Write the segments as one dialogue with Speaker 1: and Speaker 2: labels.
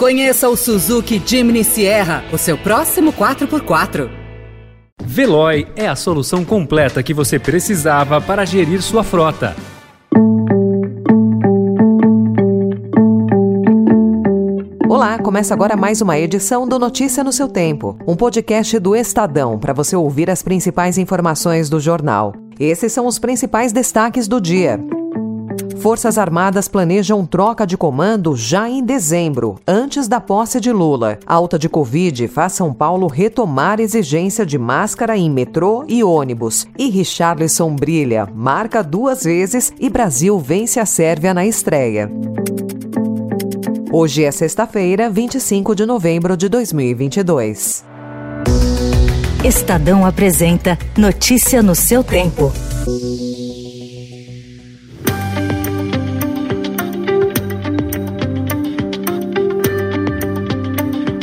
Speaker 1: Conheça o Suzuki Jimny Sierra, o seu próximo 4x4.
Speaker 2: Veloy é a solução completa que você precisava para gerir sua frota.
Speaker 3: Olá, começa agora mais uma edição do Notícia no seu Tempo, um podcast do Estadão para você ouvir as principais informações do jornal. Esses são os principais destaques do dia. Forças Armadas planejam troca de comando já em dezembro, antes da posse de Lula. Alta de Covid faz São Paulo retomar exigência de máscara em metrô e ônibus. E Richarlison brilha, marca duas vezes e Brasil vence a Sérvia na estreia. Hoje é sexta-feira, 25 de novembro de 2022.
Speaker 4: Estadão apresenta Notícia no seu tempo.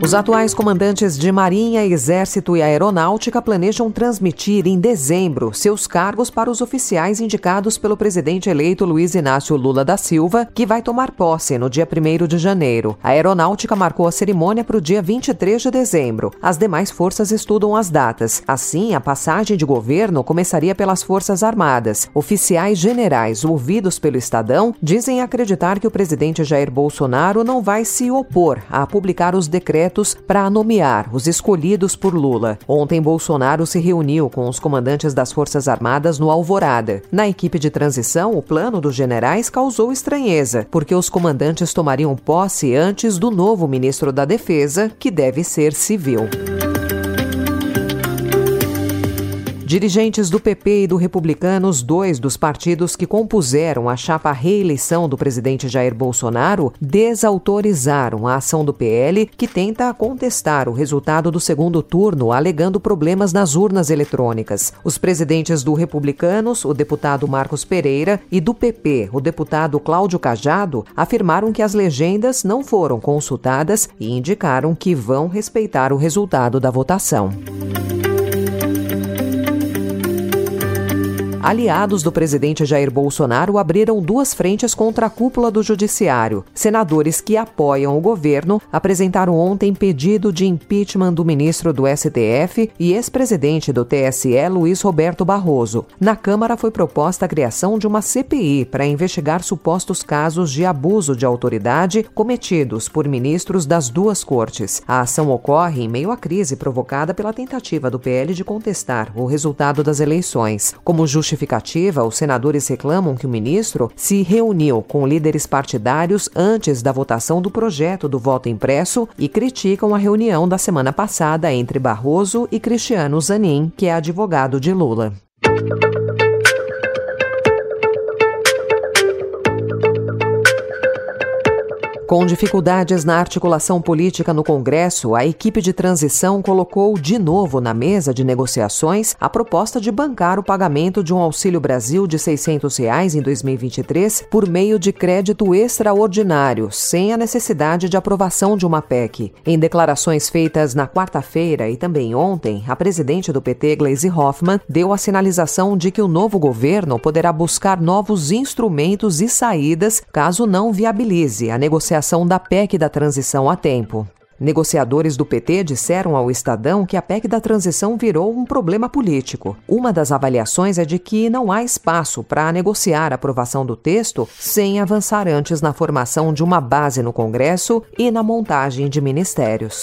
Speaker 3: Os atuais comandantes de Marinha, Exército e Aeronáutica planejam transmitir em dezembro seus cargos para os oficiais indicados pelo presidente eleito Luiz Inácio Lula da Silva, que vai tomar posse no dia 1 de janeiro. A Aeronáutica marcou a cerimônia para o dia 23 de dezembro. As demais forças estudam as datas. Assim, a passagem de governo começaria pelas Forças Armadas. Oficiais generais ouvidos pelo Estadão dizem acreditar que o presidente Jair Bolsonaro não vai se opor a publicar os decretos para nomear os escolhidos por Lula. Ontem, Bolsonaro se reuniu com os comandantes das Forças Armadas no Alvorada. Na equipe de transição, o plano dos generais causou estranheza, porque os comandantes tomariam posse antes do novo ministro da Defesa, que deve ser civil. Dirigentes do PP e do Republicanos, dois dos partidos que compuseram a chapa reeleição do presidente Jair Bolsonaro, desautorizaram a ação do PL, que tenta contestar o resultado do segundo turno, alegando problemas nas urnas eletrônicas. Os presidentes do Republicanos, o deputado Marcos Pereira, e do PP, o deputado Cláudio Cajado, afirmaram que as legendas não foram consultadas e indicaram que vão respeitar o resultado da votação. Aliados do presidente Jair Bolsonaro abriram duas frentes contra a cúpula do Judiciário. Senadores que apoiam o governo apresentaram ontem pedido de impeachment do ministro do STF e ex-presidente do TSE, Luiz Roberto Barroso. Na Câmara foi proposta a criação de uma CPI para investigar supostos casos de abuso de autoridade cometidos por ministros das duas cortes. A ação ocorre em meio à crise provocada pela tentativa do PL de contestar o resultado das eleições. Como justificativa, os senadores reclamam que o ministro se reuniu com líderes partidários antes da votação do projeto do voto impresso e criticam a reunião da semana passada entre Barroso e Cristiano Zanin, que é advogado de Lula. Com dificuldades na articulação política no Congresso, a equipe de transição colocou de novo na mesa de negociações a proposta de bancar o pagamento de um Auxílio Brasil de 600 reais em 2023 por meio de crédito extraordinário, sem a necessidade de aprovação de uma PEC. Em declarações feitas na quarta-feira e também ontem, a presidente do PT, Gleisi Hoffmann, deu a sinalização de que o novo governo poderá buscar novos instrumentos e saídas caso não viabilize a negociação negociação da PEC da transição a tempo. Negociadores do PT disseram ao Estadão que a PEC da transição virou um problema político. Uma das avaliações é de que não há espaço para negociar a aprovação do texto sem avançar antes na formação de uma base no Congresso e na montagem de ministérios.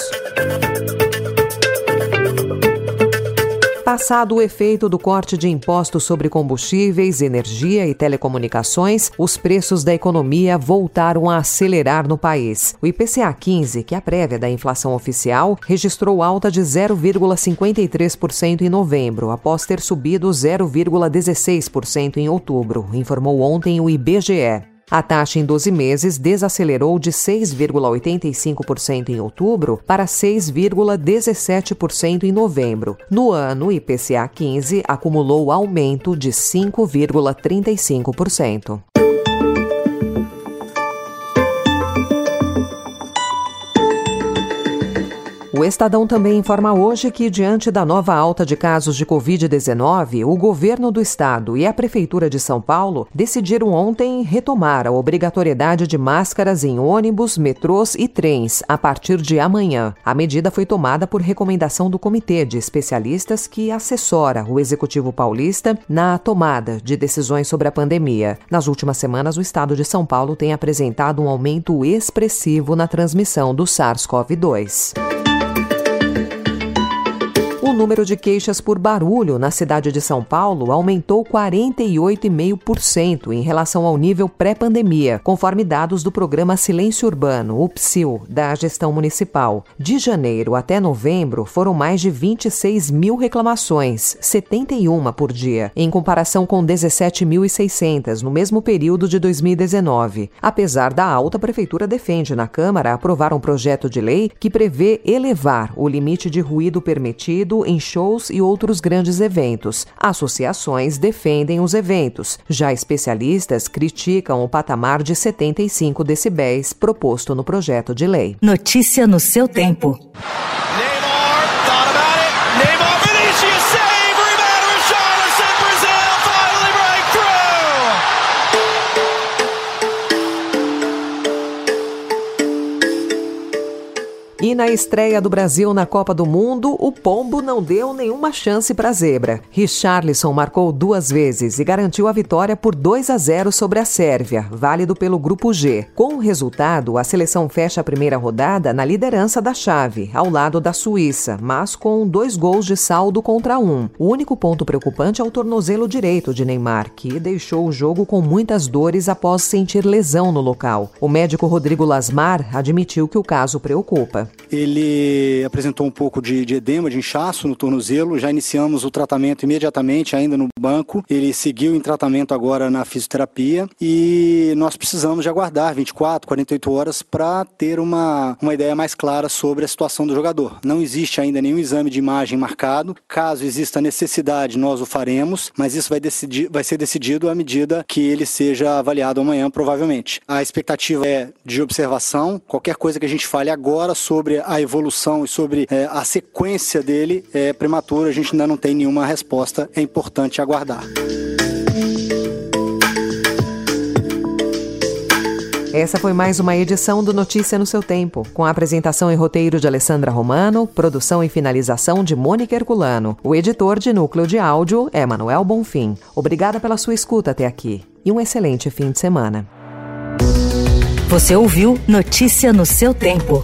Speaker 3: Passado o efeito do corte de impostos sobre combustíveis, energia e telecomunicações, os preços da economia voltaram a acelerar no país. O IPCA 15, que é a prévia da inflação oficial, registrou alta de 0,53% em novembro, após ter subido 0,16% em outubro, informou ontem o IBGE. A taxa em 12 meses desacelerou de 6,85% em outubro para 6,17% em novembro. No ano, o IPCA 15 acumulou aumento de 5,35%. O Estadão também informa hoje que, diante da nova alta de casos de Covid-19, o governo do estado e a Prefeitura de São Paulo decidiram ontem retomar a obrigatoriedade de máscaras em ônibus, metrôs e trens a partir de amanhã. A medida foi tomada por recomendação do Comitê de Especialistas que assessora o Executivo Paulista na tomada de decisões sobre a pandemia. Nas últimas semanas, o estado de São Paulo tem apresentado um aumento expressivo na transmissão do SARS-CoV-2 número de queixas por barulho na cidade de São Paulo aumentou 48,5% em relação ao nível pré-pandemia, conforme dados do programa Silêncio Urbano, o PSIL, da gestão municipal. De janeiro até novembro, foram mais de 26 mil reclamações, 71 por dia, em comparação com 17.600 no mesmo período de 2019. Apesar da alta, a Prefeitura defende na Câmara aprovar um projeto de lei que prevê elevar o limite de ruído permitido em shows e outros grandes eventos. Associações defendem os eventos. Já especialistas criticam o patamar de 75 decibéis proposto no projeto de lei.
Speaker 4: Notícia no seu tempo.
Speaker 3: E na estreia do Brasil na Copa do Mundo, o Pombo não deu nenhuma chance para a zebra. Richarlison marcou duas vezes e garantiu a vitória por 2 a 0 sobre a Sérvia, válido pelo Grupo G. Com o resultado, a seleção fecha a primeira rodada na liderança da chave, ao lado da Suíça, mas com dois gols de saldo contra um. O único ponto preocupante é o tornozelo direito de Neymar, que deixou o jogo com muitas dores após sentir lesão no local. O médico Rodrigo Lasmar admitiu que o caso preocupa.
Speaker 5: Ele apresentou um pouco de, de, edema, de inchaço no tornozelo. Já iniciamos o tratamento imediatamente, ainda no banco. Ele seguiu em tratamento agora na fisioterapia e nós precisamos de aguardar 24, 48 horas para ter uma, uma ideia mais clara sobre a situação do jogador. Não existe ainda nenhum exame de imagem marcado. Caso exista necessidade, nós o faremos, mas isso vai, decidir, vai ser decidido à medida que ele seja avaliado amanhã, provavelmente. A expectativa é de observação. Qualquer coisa que a gente fale agora sobre a evolução e sobre é, a sequência dele é prematuro, a gente ainda não tem nenhuma resposta, é importante aguardar.
Speaker 3: Essa foi mais uma edição do Notícia no seu Tempo, com a apresentação e roteiro de Alessandra Romano, produção e finalização de Mônica Herculano. O editor de núcleo de áudio é Manuel Bonfim. Obrigada pela sua escuta até aqui e um excelente fim de semana.
Speaker 4: Você ouviu Notícia no seu Tempo.